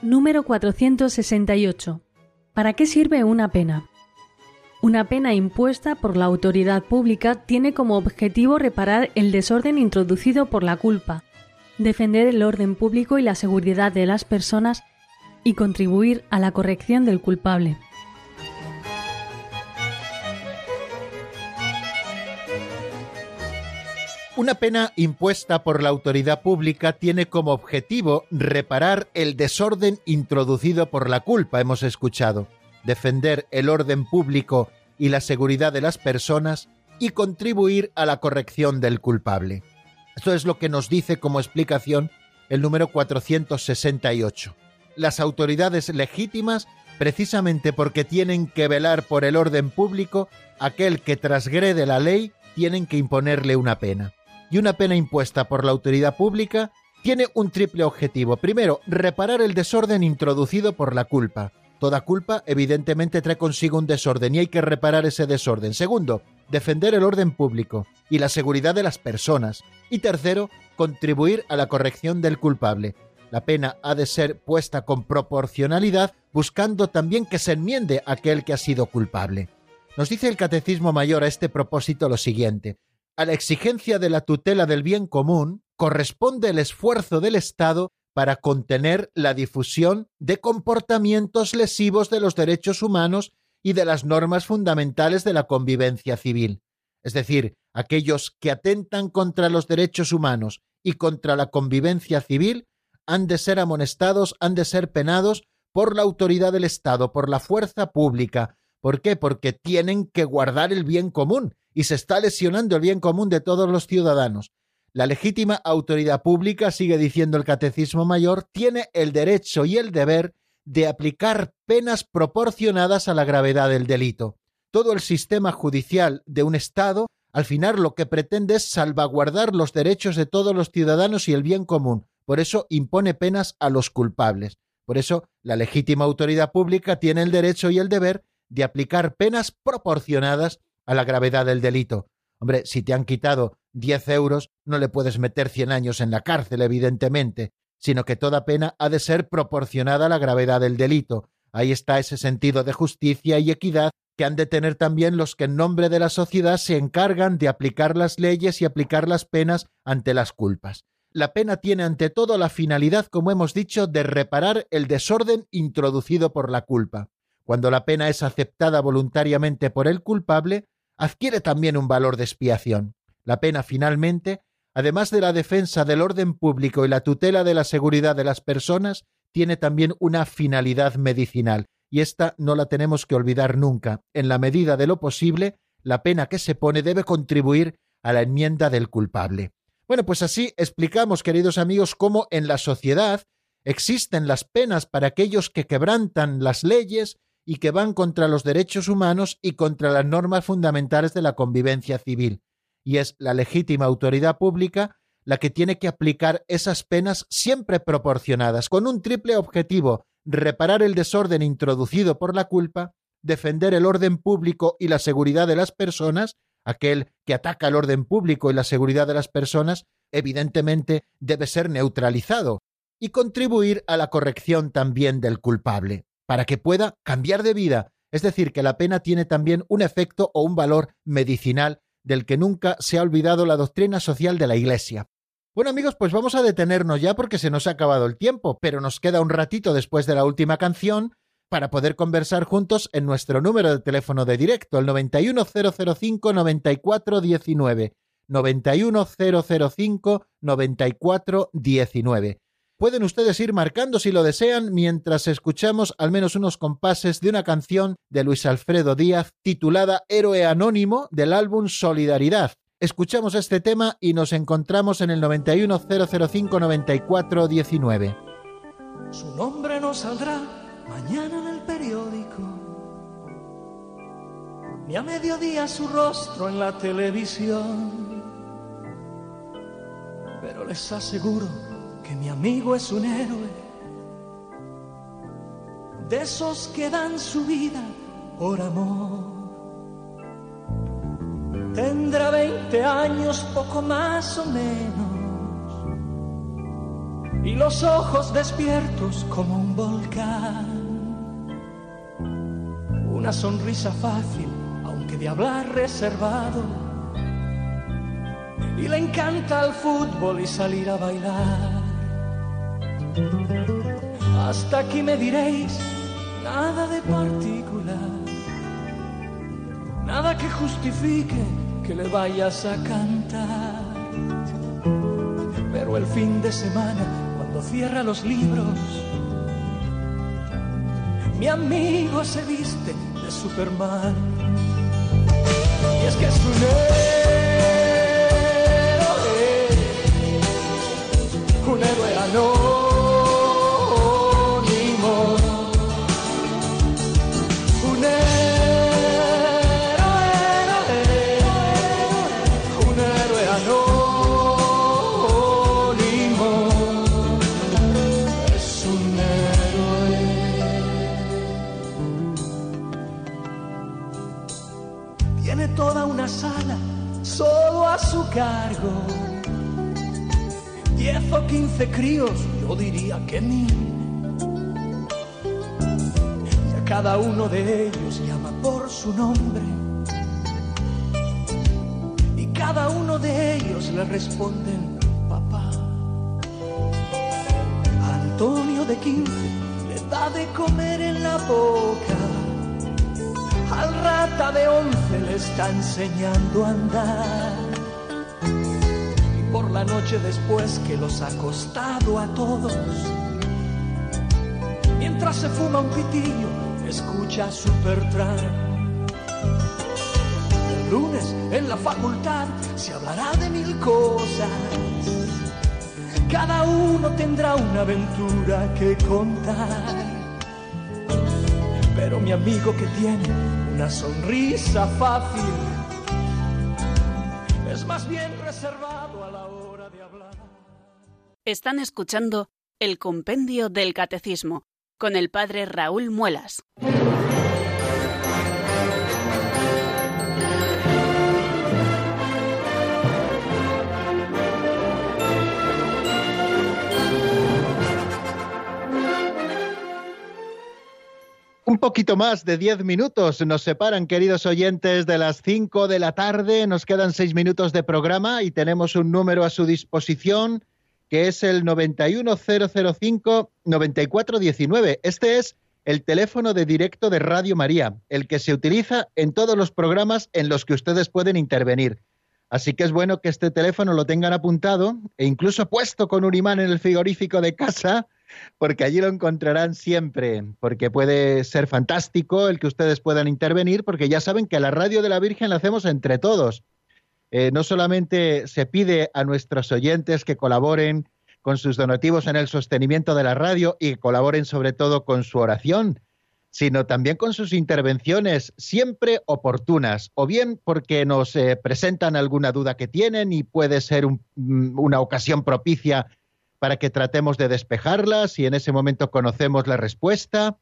Número 468. ¿Para qué sirve una pena? Una pena impuesta por la autoridad pública tiene como objetivo reparar el desorden introducido por la culpa, defender el orden público y la seguridad de las personas y contribuir a la corrección del culpable. Una pena impuesta por la autoridad pública tiene como objetivo reparar el desorden introducido por la culpa, hemos escuchado defender el orden público y la seguridad de las personas y contribuir a la corrección del culpable. Esto es lo que nos dice como explicación el número 468. Las autoridades legítimas, precisamente porque tienen que velar por el orden público, aquel que transgrede la ley tienen que imponerle una pena. Y una pena impuesta por la autoridad pública tiene un triple objetivo. Primero, reparar el desorden introducido por la culpa. Toda culpa evidentemente trae consigo un desorden y hay que reparar ese desorden. Segundo, defender el orden público y la seguridad de las personas. Y tercero, contribuir a la corrección del culpable. La pena ha de ser puesta con proporcionalidad, buscando también que se enmiende aquel que ha sido culpable. Nos dice el Catecismo Mayor a este propósito lo siguiente. A la exigencia de la tutela del bien común corresponde el esfuerzo del Estado para contener la difusión de comportamientos lesivos de los derechos humanos y de las normas fundamentales de la convivencia civil, es decir, aquellos que atentan contra los derechos humanos y contra la convivencia civil han de ser amonestados, han de ser penados por la autoridad del Estado, por la fuerza pública. ¿Por qué? Porque tienen que guardar el bien común y se está lesionando el bien común de todos los ciudadanos. La legítima autoridad pública, sigue diciendo el Catecismo Mayor, tiene el derecho y el deber de aplicar penas proporcionadas a la gravedad del delito. Todo el sistema judicial de un Estado, al final lo que pretende es salvaguardar los derechos de todos los ciudadanos y el bien común. Por eso impone penas a los culpables. Por eso la legítima autoridad pública tiene el derecho y el deber de aplicar penas proporcionadas a la gravedad del delito. Hombre, si te han quitado 10 euros, no le puedes meter 100 años en la cárcel, evidentemente, sino que toda pena ha de ser proporcionada a la gravedad del delito. Ahí está ese sentido de justicia y equidad que han de tener también los que en nombre de la sociedad se encargan de aplicar las leyes y aplicar las penas ante las culpas. La pena tiene ante todo la finalidad, como hemos dicho, de reparar el desorden introducido por la culpa. Cuando la pena es aceptada voluntariamente por el culpable, adquiere también un valor de expiación. La pena finalmente, además de la defensa del orden público y la tutela de la seguridad de las personas, tiene también una finalidad medicinal, y esta no la tenemos que olvidar nunca. En la medida de lo posible, la pena que se pone debe contribuir a la enmienda del culpable. Bueno, pues así explicamos, queridos amigos, cómo en la sociedad existen las penas para aquellos que quebrantan las leyes y que van contra los derechos humanos y contra las normas fundamentales de la convivencia civil. Y es la legítima autoridad pública la que tiene que aplicar esas penas siempre proporcionadas, con un triple objetivo, reparar el desorden introducido por la culpa, defender el orden público y la seguridad de las personas, aquel que ataca el orden público y la seguridad de las personas, evidentemente debe ser neutralizado, y contribuir a la corrección también del culpable para que pueda cambiar de vida. Es decir, que la pena tiene también un efecto o un valor medicinal del que nunca se ha olvidado la doctrina social de la Iglesia. Bueno amigos, pues vamos a detenernos ya porque se nos ha acabado el tiempo, pero nos queda un ratito después de la última canción para poder conversar juntos en nuestro número de teléfono de directo, el 91005-9419. 91005-9419. Pueden ustedes ir marcando si lo desean mientras escuchamos al menos unos compases de una canción de Luis Alfredo Díaz titulada Héroe Anónimo del álbum Solidaridad. Escuchamos este tema y nos encontramos en el 910059419. Su nombre no saldrá mañana en el periódico, ni a mediodía su rostro en la televisión. Pero les aseguro que mi amigo es un héroe, de esos que dan su vida por amor. Tendrá 20 años, poco más o menos, y los ojos despiertos como un volcán. Una sonrisa fácil, aunque de hablar reservado, y le encanta el fútbol y salir a bailar. Hasta aquí me diréis, nada de particular, nada que justifique que le vayas a cantar. Pero el fin de semana, cuando cierra los libros, mi amigo se viste de Superman. Y es que es un héroe, un héroe anónimo. Cargo. Diez o quince críos, yo diría que mil. Y a cada uno de ellos llama por su nombre. Y cada uno de ellos le responden, papá. Antonio de quince le da de comer en la boca. Al rata de once le está enseñando a andar la noche después que los ha costado a todos. Mientras se fuma un pitillo, escucha Supertramp. El lunes en la facultad se hablará de mil cosas. Cada uno tendrá una aventura que contar. Pero mi amigo que tiene una sonrisa fácil es más bien reservado Están escuchando el Compendio del Catecismo con el Padre Raúl Muelas. Un poquito más de 10 minutos nos separan, queridos oyentes, de las 5 de la tarde. Nos quedan 6 minutos de programa y tenemos un número a su disposición que es el 91005-9419. Este es el teléfono de directo de Radio María, el que se utiliza en todos los programas en los que ustedes pueden intervenir. Así que es bueno que este teléfono lo tengan apuntado e incluso puesto con un imán en el frigorífico de casa porque allí lo encontrarán siempre, porque puede ser fantástico el que ustedes puedan intervenir, porque ya saben que la radio de la Virgen la hacemos entre todos. Eh, no solamente se pide a nuestros oyentes que colaboren con sus donativos en el sostenimiento de la radio y que colaboren sobre todo con su oración, sino también con sus intervenciones siempre oportunas, o bien porque nos eh, presentan alguna duda que tienen y puede ser mm, una ocasión propicia para que tratemos de despejarlas y en ese momento conocemos la respuesta,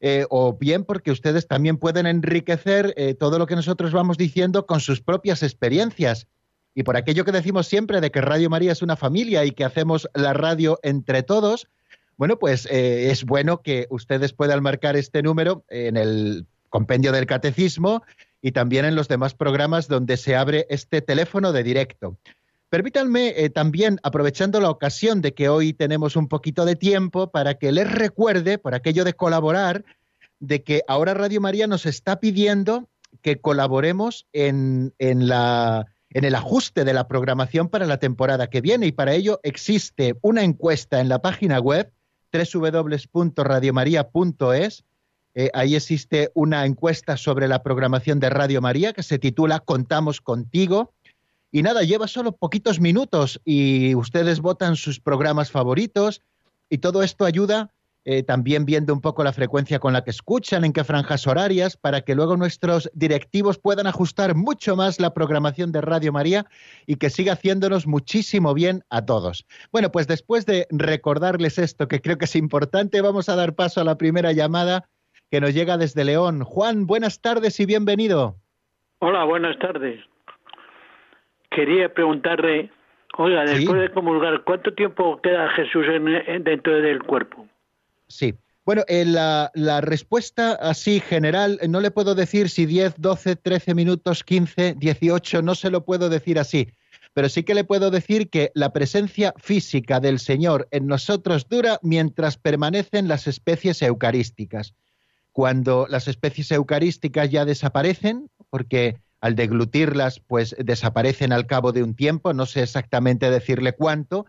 eh, o bien porque ustedes también pueden enriquecer eh, todo lo que nosotros vamos diciendo con sus propias experiencias. Y por aquello que decimos siempre de que Radio María es una familia y que hacemos la radio entre todos, bueno, pues eh, es bueno que ustedes puedan marcar este número en el compendio del catecismo y también en los demás programas donde se abre este teléfono de directo. Permítanme eh, también, aprovechando la ocasión de que hoy tenemos un poquito de tiempo, para que les recuerde, por aquello de colaborar, de que ahora Radio María nos está pidiendo que colaboremos en, el ajuste de la programación para la temporada que viene y para ello existe una encuesta en la página web www.radiomaria.es. Eh, ahí existe una encuesta sobre la programación de Radio María que se titula Contamos contigo Y nada, lleva solo poquitos minutos y ustedes votan sus programas favoritos y todo esto ayuda eh, también viendo un poco la frecuencia con la que escuchan, en qué franjas horarias, para que luego nuestros directivos puedan ajustar mucho más la programación de Radio María y que siga haciéndonos muchísimo bien a todos. Bueno, pues después de recordarles esto, que creo que es importante, vamos a dar paso a la primera llamada que nos llega desde León. Juan, buenas tardes y bienvenido. Hola, buenas tardes. Quería preguntarle, oiga, después de comulgar, ¿cuánto tiempo queda Jesús dentro del cuerpo? Sí. Bueno, eh, la, la, respuesta así general, no le puedo decir si 10, 12, 13 minutos, 15, 18, no se lo puedo decir así, pero sí que le puedo decir que la presencia física del Señor en nosotros dura mientras permanecen las especies eucarísticas. Cuando las especies eucarísticas ya desaparecen, porque al deglutirlas, pues desaparecen al cabo de un tiempo, no sé exactamente decirle cuánto,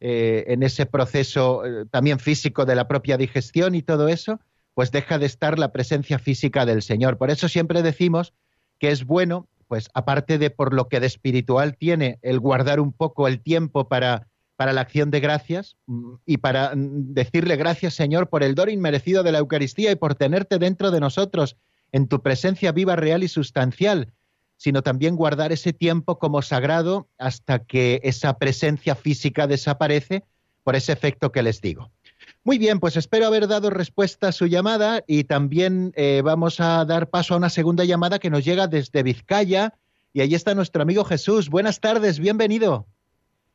eh, en ese proceso eh, también físico de la propia digestión y todo eso, pues deja de estar la presencia física del Señor. Por eso siempre decimos que es bueno, pues aparte de por lo que de espiritual tiene el guardar un poco el tiempo para, para la acción de gracias mm, y para mm, decirle gracias Señor por el don inmerecido de la Eucaristía y por tenerte dentro de nosotros en tu presencia viva, real y sustancial sino también guardar ese tiempo como sagrado hasta que esa presencia física desaparece por ese efecto que les digo. Muy bien, pues espero haber dado respuesta a su llamada y también eh, vamos a dar paso a una segunda llamada que nos llega desde Vizcaya y ahí está nuestro amigo Jesús. Buenas tardes, bienvenido.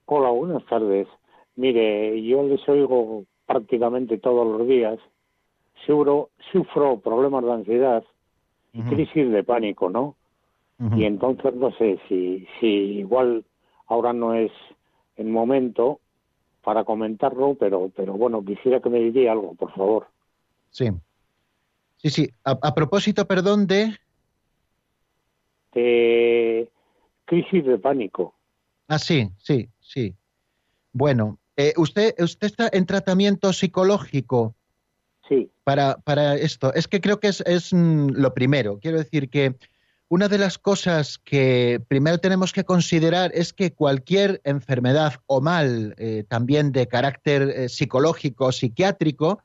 Hola, buenas tardes. Mire, yo les oigo prácticamente todos los días. Sufro, sufro problemas de ansiedad y crisis de pánico, ¿no? Y entonces no sé si, si igual ahora no es el momento para comentarlo, pero, pero bueno, quisiera que me diría algo, por favor. Sí. Sí, sí. A, propósito, perdón, de... De crisis de pánico. Ah, sí, sí, sí. Bueno, eh, ¿usted, ¿usted está en tratamiento psicológico? Sí. Para, para esto. Es que creo que es, es mm, lo primero. Quiero decir que una de las cosas que primero tenemos que considerar es que cualquier enfermedad o mal, eh, también de carácter eh, psicológico psiquiátrico,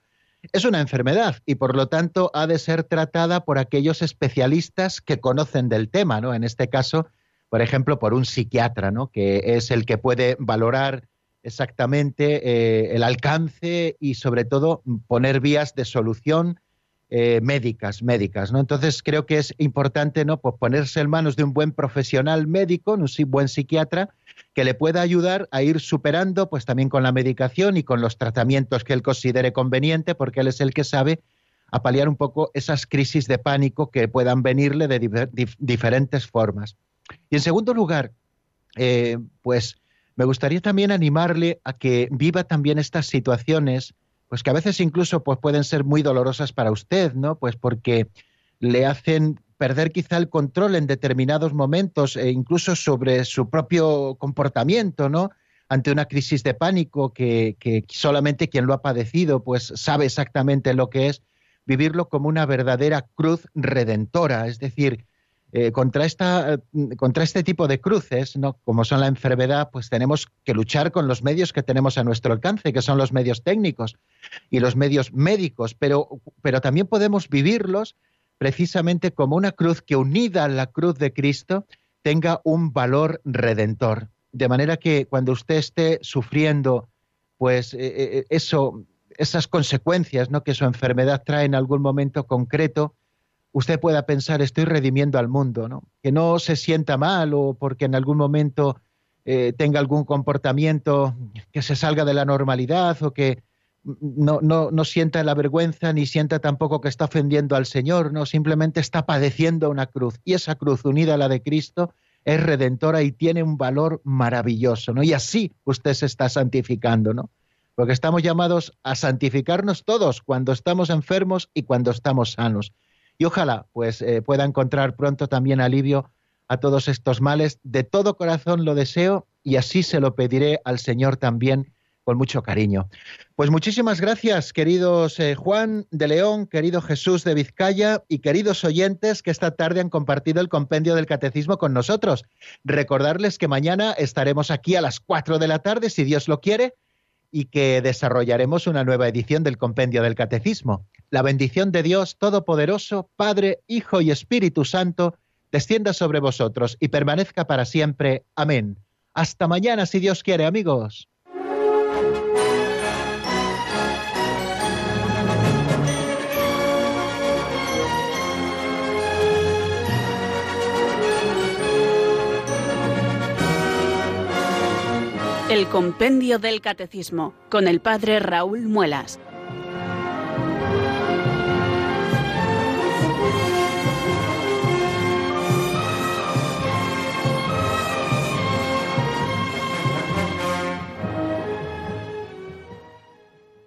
es una enfermedad y por lo tanto ha de ser tratada por aquellos especialistas que conocen del tema, ¿no? En este caso, por ejemplo, por un psiquiatra, ¿no? Que es el que puede valorar exactamente eh, el alcance y sobre todo poner vías de solución eh, médicas, médicas, ¿no? Entonces creo que es importante, ¿no? Pues ponerse en manos de un buen profesional médico, un buen psiquiatra, que le pueda ayudar a ir superando, pues también con la medicación y con los tratamientos que él considere conveniente, porque él es el que sabe a paliar un poco esas crisis de pánico que puedan venirle de diferentes formas. Y en segundo lugar, eh, pues me gustaría también animarle a que viva también estas situaciones pues que a veces incluso pues pueden ser muy dolorosas para usted, ¿no? Pues porque le hacen perder quizá el control en determinados momentos e incluso sobre su propio comportamiento, ¿no? Ante una crisis de pánico que, que solamente quien lo ha padecido pues sabe exactamente lo que es vivirlo como una verdadera cruz redentora, es decir, eh, contra, esta, contra este tipo de cruces, ¿no? como son la enfermedad, pues tenemos que luchar con los medios que tenemos a nuestro alcance, que son los medios técnicos y los medios médicos, pero, pero también podemos vivirlos precisamente como una cruz que unida a la cruz de Cristo tenga un valor redentor. De manera que cuando usted esté sufriendo, pues eh, eh, eso, esas consecuencias ¿no? que su enfermedad trae en algún momento concreto, usted pueda pensar, estoy redimiendo al mundo, ¿no? Que no se sienta mal o porque en algún momento eh, tenga algún comportamiento que se salga de la normalidad o que no, no, sienta la vergüenza ni sienta tampoco que está ofendiendo al Señor, no, simplemente está padeciendo una cruz. Y esa cruz unida a la de Cristo es redentora y tiene un valor maravilloso. Y así usted se está santificando, ¿no? Porque estamos llamados a santificarnos todos cuando estamos enfermos y cuando estamos sanos y ojalá pues eh, pueda encontrar pronto también alivio a todos estos males. De todo corazón lo deseo y así se lo pediré al Señor también con mucho cariño. Pues muchísimas gracias, queridos eh, Juan de León, querido Jesús de Vizcaya y queridos oyentes que esta tarde han compartido el compendio del catecismo con nosotros. Recordarles que mañana estaremos aquí a las 4 de la tarde, si Dios lo quiere, y que desarrollaremos una nueva edición del compendio del catecismo. La bendición de Dios Todopoderoso, Padre, Hijo y Espíritu Santo, descienda sobre vosotros y permanezca para siempre. Amén. Hasta mañana, si Dios quiere, amigos. El Compendio del Catecismo con el Padre Raúl Muelas.